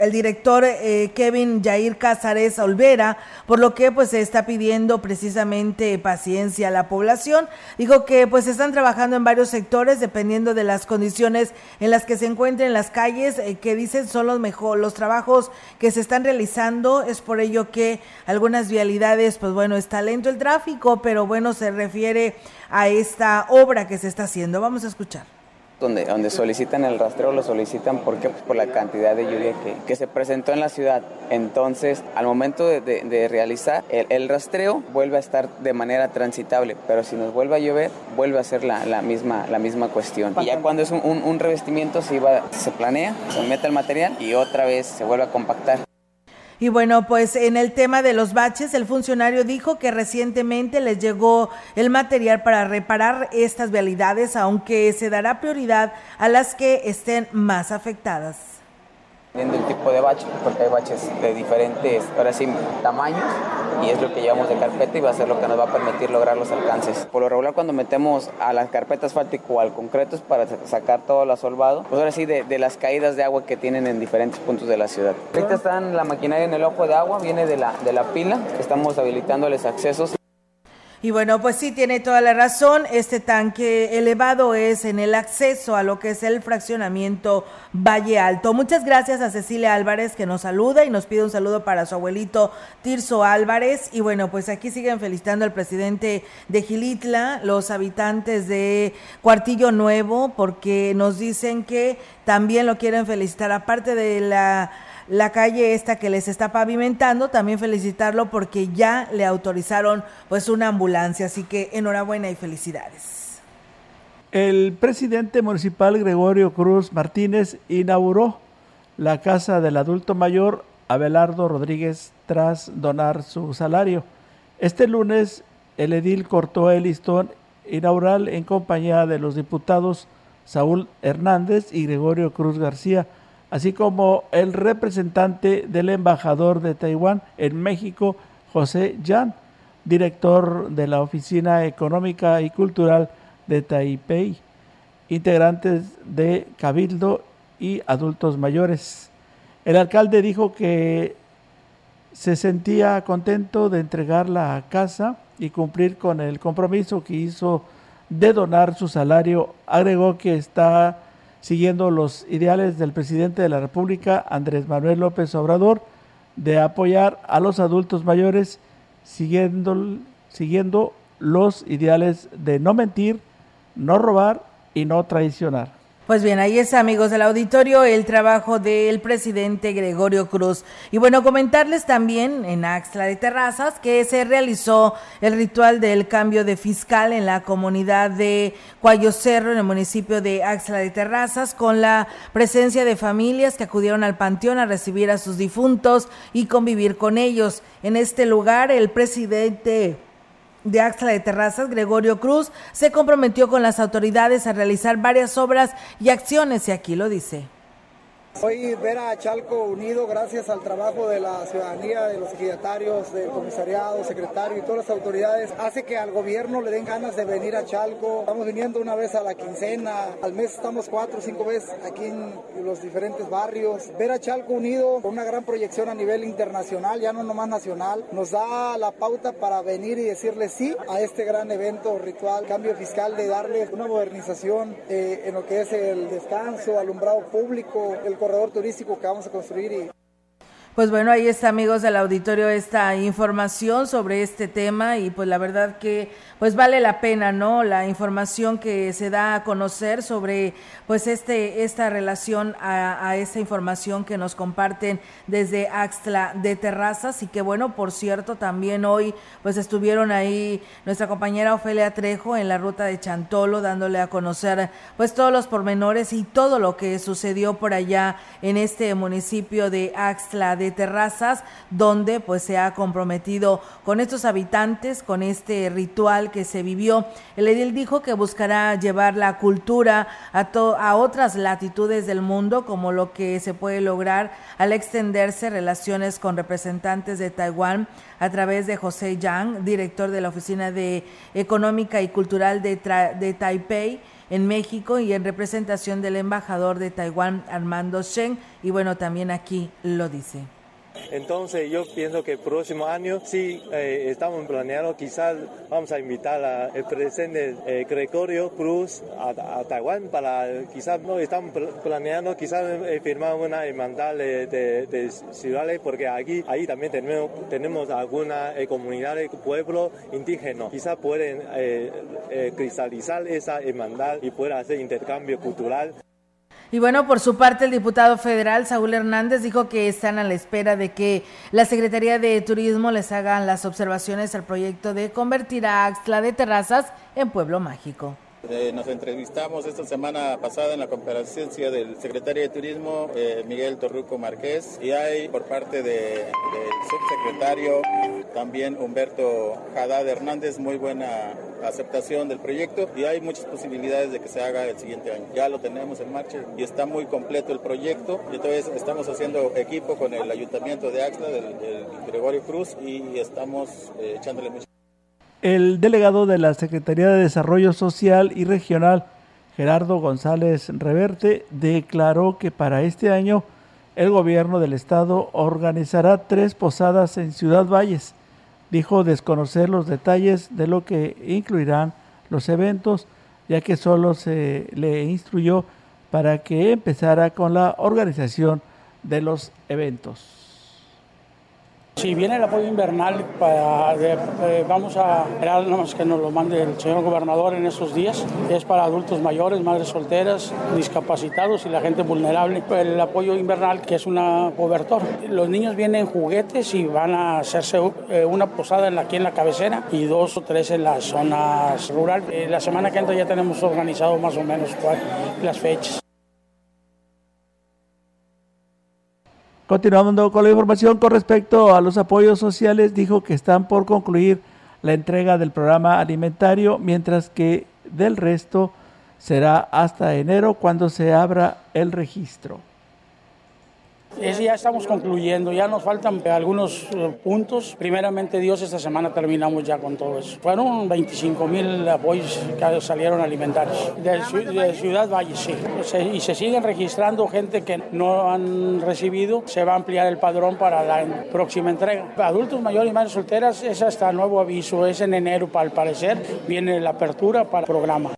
el director eh, Kevin Jair Cázares Olvera, por lo que pues se está pidiendo precisamente paciencia a la población. Dijo que pues están trabajando en varios sectores dependiendo de las condiciones en las que se encuentren las calles, eh, que dicen son los mejor, los trabajos que se están realizando. Es por ello que algunas vialidades, pues bueno, está lento el tráfico, pero bueno, se refiere a esta obra que se está haciendo. Vamos a escuchar donde, donde solicitan el rastreo, lo solicitan porque pues, por la cantidad de lluvia que, que, se presentó en la ciudad. Entonces, al momento de, de, realizar el, el, rastreo, vuelve a estar de manera transitable, pero si nos vuelve a llover, vuelve a ser la, la misma, la misma cuestión. Y ya cuando es un, un, un revestimiento, se, iba, se planea, se mete el material y otra vez se vuelve a compactar. Y bueno, pues en el tema de los baches, el funcionario dijo que recientemente les llegó el material para reparar estas vialidades, aunque se dará prioridad a las que estén más afectadas. Viendo el tipo de bache, porque hay baches de diferentes, ahora sí, tamaños, y es lo que llevamos de carpeta y va a ser lo que nos va a permitir lograr los alcances. Por lo regular, cuando metemos a las carpetas asfáltico al concreto es para sacar todo el asolvado, pues ahora sí, de, de, las caídas de agua que tienen en diferentes puntos de la ciudad. Ahorita están la maquinaria en el ojo de agua, viene de la, de la pila, estamos habilitándoles accesos. Y bueno, pues sí, tiene toda la razón. Este tanque elevado es en el acceso a lo que es el fraccionamiento Valle Alto. Muchas gracias a Cecilia Álvarez que nos saluda y nos pide un saludo para su abuelito Tirso Álvarez. Y bueno, pues aquí siguen felicitando al presidente de Gilitla, los habitantes de Cuartillo Nuevo, porque nos dicen que también lo quieren felicitar, aparte de la la calle esta que les está pavimentando, también felicitarlo porque ya le autorizaron pues una ambulancia, así que enhorabuena y felicidades. El presidente municipal Gregorio Cruz Martínez inauguró la casa del adulto mayor Abelardo Rodríguez tras donar su salario. Este lunes el edil cortó el listón inaugural en compañía de los diputados Saúl Hernández y Gregorio Cruz García así como el representante del embajador de Taiwán en México, José Yan, director de la Oficina Económica y Cultural de Taipei, integrantes de Cabildo y adultos mayores. El alcalde dijo que se sentía contento de entregar la casa y cumplir con el compromiso que hizo de donar su salario. Agregó que está siguiendo los ideales del presidente de la República, Andrés Manuel López Obrador, de apoyar a los adultos mayores, siguiendo, siguiendo los ideales de no mentir, no robar y no traicionar. Pues bien, ahí es, amigos del auditorio, el trabajo del presidente Gregorio Cruz. Y bueno, comentarles también en Axla de Terrazas que se realizó el ritual del cambio de fiscal en la comunidad de Cuayo Cerro, en el municipio de Axla de Terrazas, con la presencia de familias que acudieron al panteón a recibir a sus difuntos y convivir con ellos. En este lugar, el presidente de Axla de Terrazas, Gregorio Cruz, se comprometió con las autoridades a realizar varias obras y acciones, y aquí lo dice. Hoy ver a Chalco unido gracias al trabajo de la ciudadanía, de los ejidatarios, del comisariado, secretario y todas las autoridades hace que al gobierno le den ganas de venir a Chalco. Estamos viniendo una vez a la quincena, al mes estamos cuatro o cinco veces aquí en los diferentes barrios. Ver a Chalco unido con una gran proyección a nivel internacional, ya no nomás nacional, nos da la pauta para venir y decirle sí a este gran evento ritual, cambio fiscal de darle una modernización eh, en lo que es el descanso, alumbrado público, el corredor turístico que vamos a construir y Pues bueno, ahí está amigos del auditorio esta información sobre este tema y pues la verdad que pues vale la pena, ¿no? La información que se da a conocer sobre pues este esta relación a, a esta información que nos comparten desde Axtla de Terrazas y que bueno, por cierto, también hoy pues estuvieron ahí nuestra compañera Ofelia Trejo en la ruta de Chantolo dándole a conocer pues todos los pormenores y todo lo que sucedió por allá en este municipio de Axtla de Terrazas, donde pues se ha comprometido con estos habitantes, con este ritual que se vivió. El edil dijo que buscará llevar la cultura a, a otras latitudes del mundo, como lo que se puede lograr al extenderse relaciones con representantes de Taiwán a través de José Yang, director de la Oficina de Económica y Cultural de, de Taipei en México y en representación del embajador de Taiwán, Armando Shen, y bueno, también aquí lo dice. Entonces yo pienso que el próximo año sí eh, estamos planeando, quizás vamos a invitar al presidente eh, Gregorio Cruz a, Taiwán para quizás no estamos planeando quizás eh, firmar una hermandad de, de, ciudades porque aquí ahí también tenemos, tenemos algunas comunidades, pueblos indígenas, quizás pueden cristalizar esa hermandad y pueden hacer intercambio cultural. Y bueno, por su parte, el diputado federal Saúl Hernández dijo que están a la espera de que la Secretaría de Turismo les haga las observaciones al proyecto de convertir a Axtla de Terrazas en pueblo mágico. Eh, nos entrevistamos esta semana pasada en la comparecencia del secretario de Turismo, eh, Miguel Torruco Márquez, y hay por parte del subsecretario también Humberto Haddad Hernández muy buena aceptación del proyecto y hay muchas posibilidades de que se haga el siguiente año. Ya lo tenemos en marcha y está muy completo el proyecto. Entonces estamos haciendo equipo con el ayuntamiento de Axla, del, Gregorio Cruz, y estamos eh, echándole mucho el delegado de la Secretaría de Desarrollo Social y Regional, Gerardo González Reverte, declaró que para este año el gobierno del estado organizará tres posadas en Ciudad Valles. Dijo desconocer los detalles de lo que incluirán los eventos, ya que solo se le instruyó para que empezara con la organización de los eventos. Si viene el apoyo invernal, vamos a esperar que nos lo mande el señor gobernador en esos días. Es para adultos mayores, madres solteras, discapacitados y la gente vulnerable. El apoyo invernal, que es una cobertor. Los niños vienen juguetes y van a hacerse eh, una posada aquí en la cabecera y dos o tres en las zonas rurales. Eh, la semana que entra ya tenemos organizado más o menos las fechas. Continuando con la información con respecto a los apoyos sociales, dijo que están por concluir la entrega del programa alimentario, mientras que del resto será hasta enero cuando se abra el registro ya estamos concluyendo, ya nos faltan algunos eh, puntos. Primeramente Dios, esta semana terminamos ya con todo eso. Fueron 25 mil apoyos que salieron alimentarios de, Ciudad Valle, sí. y se siguen registrando gente que no han recibido. Se va a ampliar el padrón para la próxima entrega. Adultos mayores y madres solteras es hasta nuevo aviso, es en enero para el parecer. Viene la apertura para el programa.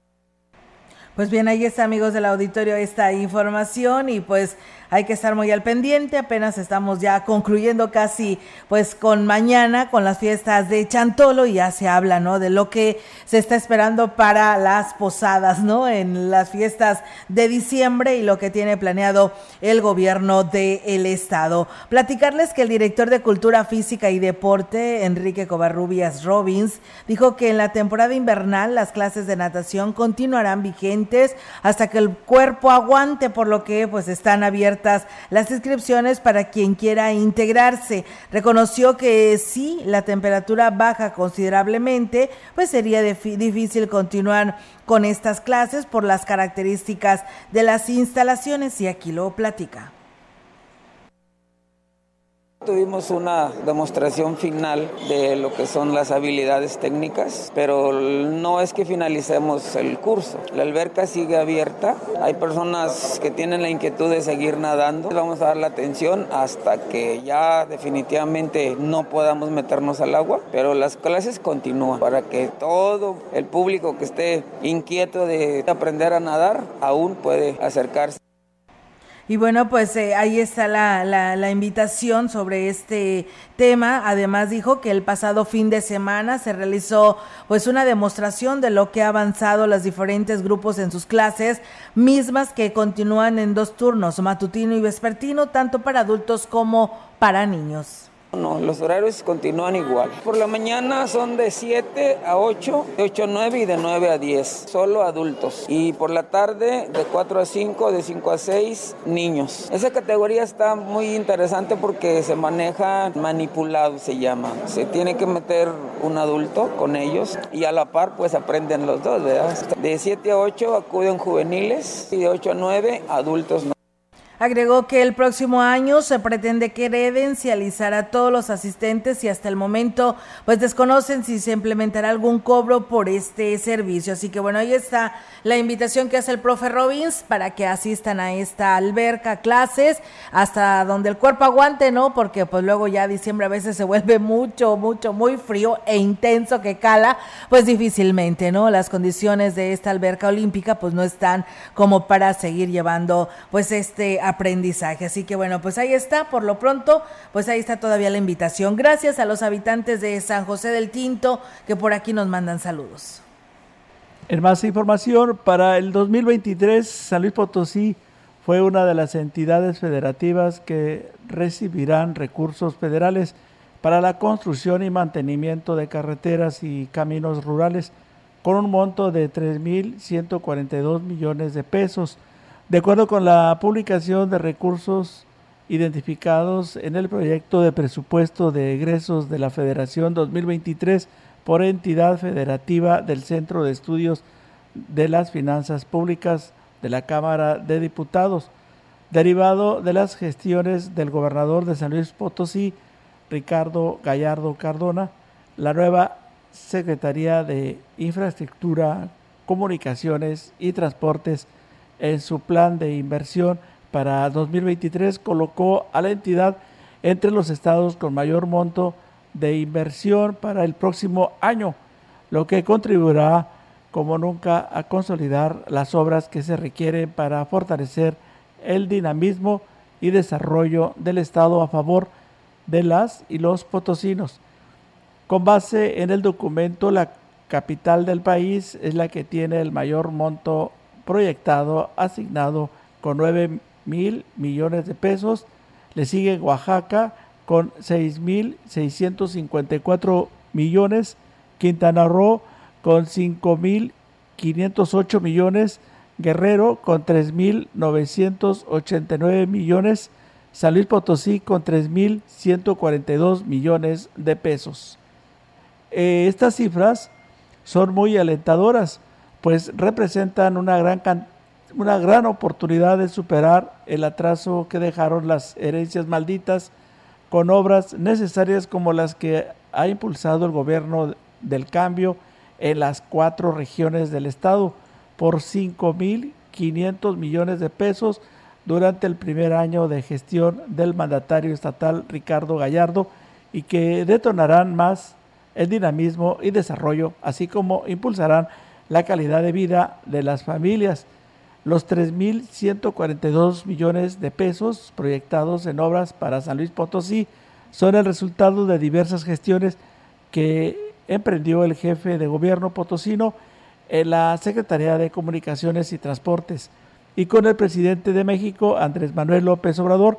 Pues bien, ahí está amigos del auditorio esta información y pues hay que estar muy al pendiente, apenas estamos ya concluyendo casi pues con mañana, con las fiestas de Chantolo y ya se habla, ¿no? De lo que se está esperando para las posadas, ¿no? En las fiestas de diciembre y lo que tiene planeado el gobierno del estado. Platicarles que el director de Cultura Física y Deporte, Enrique Covarrubias Robbins, dijo que en la temporada invernal las clases de natación continuarán vigentes hasta que el cuerpo aguante, por lo que pues están abiertas las inscripciones para quien quiera integrarse. Reconoció que si la temperatura baja considerablemente, pues sería difícil continuar con estas clases por las características de las instalaciones y aquí lo platica. Tuvimos una demostración final de lo que son las habilidades técnicas, pero no es que finalicemos el curso. La alberca sigue abierta, hay personas que tienen la inquietud de seguir nadando. Vamos a dar la atención hasta que ya definitivamente no podamos meternos al agua, pero las clases continúan para que todo el público que esté inquieto de aprender a nadar aún puede acercarse. Y bueno, pues eh, ahí está la, la, la, invitación sobre este tema. Además dijo que el pasado fin de semana se realizó pues una demostración de lo que ha avanzado los diferentes grupos en sus clases, mismas que continúan en dos turnos, matutino y vespertino, tanto para adultos como para niños. No, los horarios continúan igual. Por la mañana son de 7 a 8, de 8 a 9 y de 9 a 10, solo adultos. Y por la tarde de 4 a 5, de 5 a 6, niños. Esa categoría está muy interesante porque se maneja manipulado, se llama. Se tiene que meter un adulto con ellos y a la par pues aprenden los dos, ¿verdad? De 7 a 8 acuden juveniles y de 8 a 9 adultos. Agregó que el próximo año se pretende credencializar a todos los asistentes y hasta el momento pues desconocen si se implementará algún cobro por este servicio. Así que bueno, ahí está la invitación que hace el profe Robbins para que asistan a esta alberca, clases, hasta donde el cuerpo aguante, ¿no? Porque pues luego ya diciembre a veces se vuelve mucho, mucho, muy frío e intenso que cala, pues difícilmente, ¿no? Las condiciones de esta alberca olímpica pues no están como para seguir llevando pues este aprendizaje. Así que bueno, pues ahí está, por lo pronto, pues ahí está todavía la invitación. Gracias a los habitantes de San José del Tinto que por aquí nos mandan saludos. En más información, para el 2023, San Luis Potosí fue una de las entidades federativas que recibirán recursos federales para la construcción y mantenimiento de carreteras y caminos rurales con un monto de 3.142 millones de pesos. De acuerdo con la publicación de recursos identificados en el proyecto de presupuesto de egresos de la Federación 2023 por entidad federativa del Centro de Estudios de las Finanzas Públicas de la Cámara de Diputados, derivado de las gestiones del gobernador de San Luis Potosí, Ricardo Gallardo Cardona, la nueva Secretaría de Infraestructura, Comunicaciones y Transportes en su plan de inversión para 2023 colocó a la entidad entre los estados con mayor monto de inversión para el próximo año, lo que contribuirá como nunca a consolidar las obras que se requieren para fortalecer el dinamismo y desarrollo del Estado a favor de las y los potosinos. Con base en el documento, la capital del país es la que tiene el mayor monto proyectado asignado con 9 mil millones de pesos. Le sigue Oaxaca con 6 mil 654 millones. Quintana Roo con 5 mil 508 millones. Guerrero con 3 mil 989 millones. San Luis Potosí con 3 mil 142 millones de pesos. Eh, estas cifras son muy alentadoras pues representan una gran, una gran oportunidad de superar el atraso que dejaron las herencias malditas con obras necesarias como las que ha impulsado el gobierno del cambio en las cuatro regiones del estado por 5.500 millones de pesos durante el primer año de gestión del mandatario estatal Ricardo Gallardo y que detonarán más el dinamismo y desarrollo, así como impulsarán la calidad de vida de las familias. Los 3.142 millones de pesos proyectados en obras para San Luis Potosí son el resultado de diversas gestiones que emprendió el jefe de gobierno potosino en la Secretaría de Comunicaciones y Transportes y con el presidente de México, Andrés Manuel López Obrador,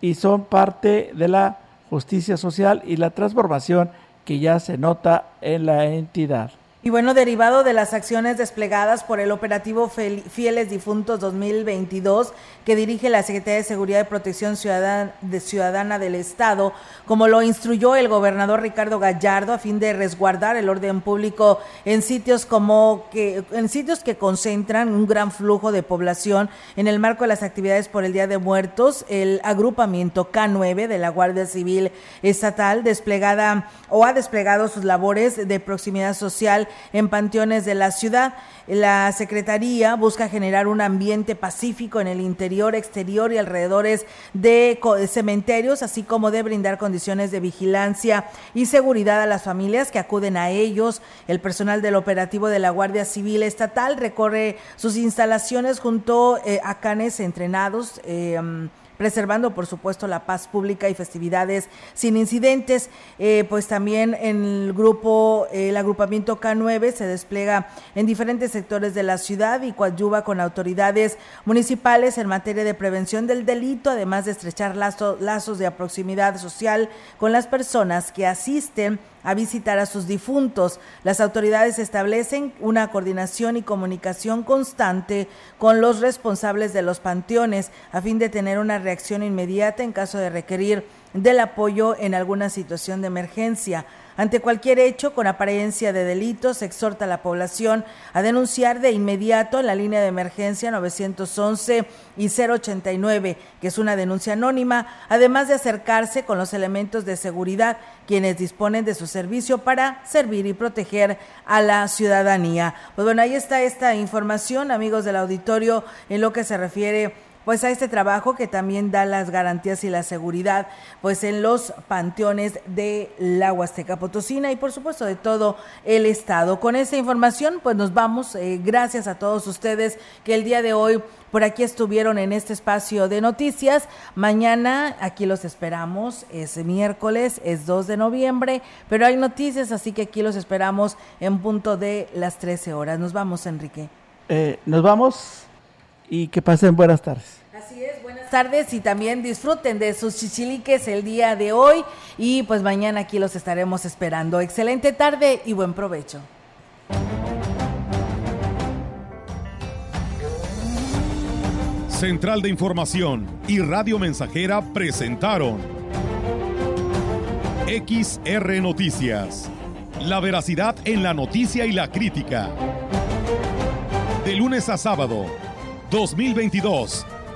y son parte de la justicia social y la transformación que ya se nota en la entidad. Y bueno, derivado de las acciones desplegadas por el operativo Fieles Difuntos 2022 que dirige la Secretaría de Seguridad y Protección Ciudadana, del Estado, como lo instruyó el gobernador Ricardo Gallardo a fin de resguardar el orden público en sitios como que en sitios que concentran un gran flujo de población en el marco de las actividades por el Día de Muertos, el agrupamiento K9 de la Guardia Civil Estatal desplegada o ha desplegado sus labores de proximidad social en panteones de la ciudad. La Secretaría busca generar un ambiente pacífico en el interior, exterior y alrededores de cementerios, así como de brindar condiciones de vigilancia y seguridad a las familias que acuden a ellos. El personal del operativo de la Guardia Civil Estatal recorre sus instalaciones junto eh, a canes entrenados. Eh, preservando por supuesto la paz pública y festividades sin incidentes. Eh, pues también en el grupo, el agrupamiento K9 se despliega en diferentes sectores de la ciudad y coadyuva con autoridades municipales en materia de prevención del delito, además de estrechar lazos de proximidad social con las personas que asisten a visitar a sus difuntos. Las autoridades establecen una coordinación y comunicación constante con los responsables de los panteones a fin de tener una reacción inmediata en caso de requerir del apoyo en alguna situación de emergencia. Ante cualquier hecho con apariencia de delito, exhorta a la población a denunciar de inmediato en la línea de emergencia 911 y 089, que es una denuncia anónima, además de acercarse con los elementos de seguridad, quienes disponen de su servicio para servir y proteger a la ciudadanía. Pues bueno, ahí está esta información, amigos del auditorio, en lo que se refiere pues a este trabajo que también da las garantías y la seguridad pues en los panteones de la Huasteca Potosina y por supuesto de todo el estado. Con esta información pues nos vamos, eh, gracias a todos ustedes que el día de hoy por aquí estuvieron en este espacio de noticias. Mañana aquí los esperamos, es miércoles, es 2 de noviembre, pero hay noticias, así que aquí los esperamos en punto de las 13 horas. Nos vamos, Enrique. Eh, nos vamos y que pasen buenas tardes. Así es, buenas tardes y también disfruten de sus chichiliques el día de hoy y pues mañana aquí los estaremos esperando. Excelente tarde y buen provecho. Central de Información y Radio Mensajera presentaron XR Noticias. La veracidad en la noticia y la crítica. De lunes a sábado 2022.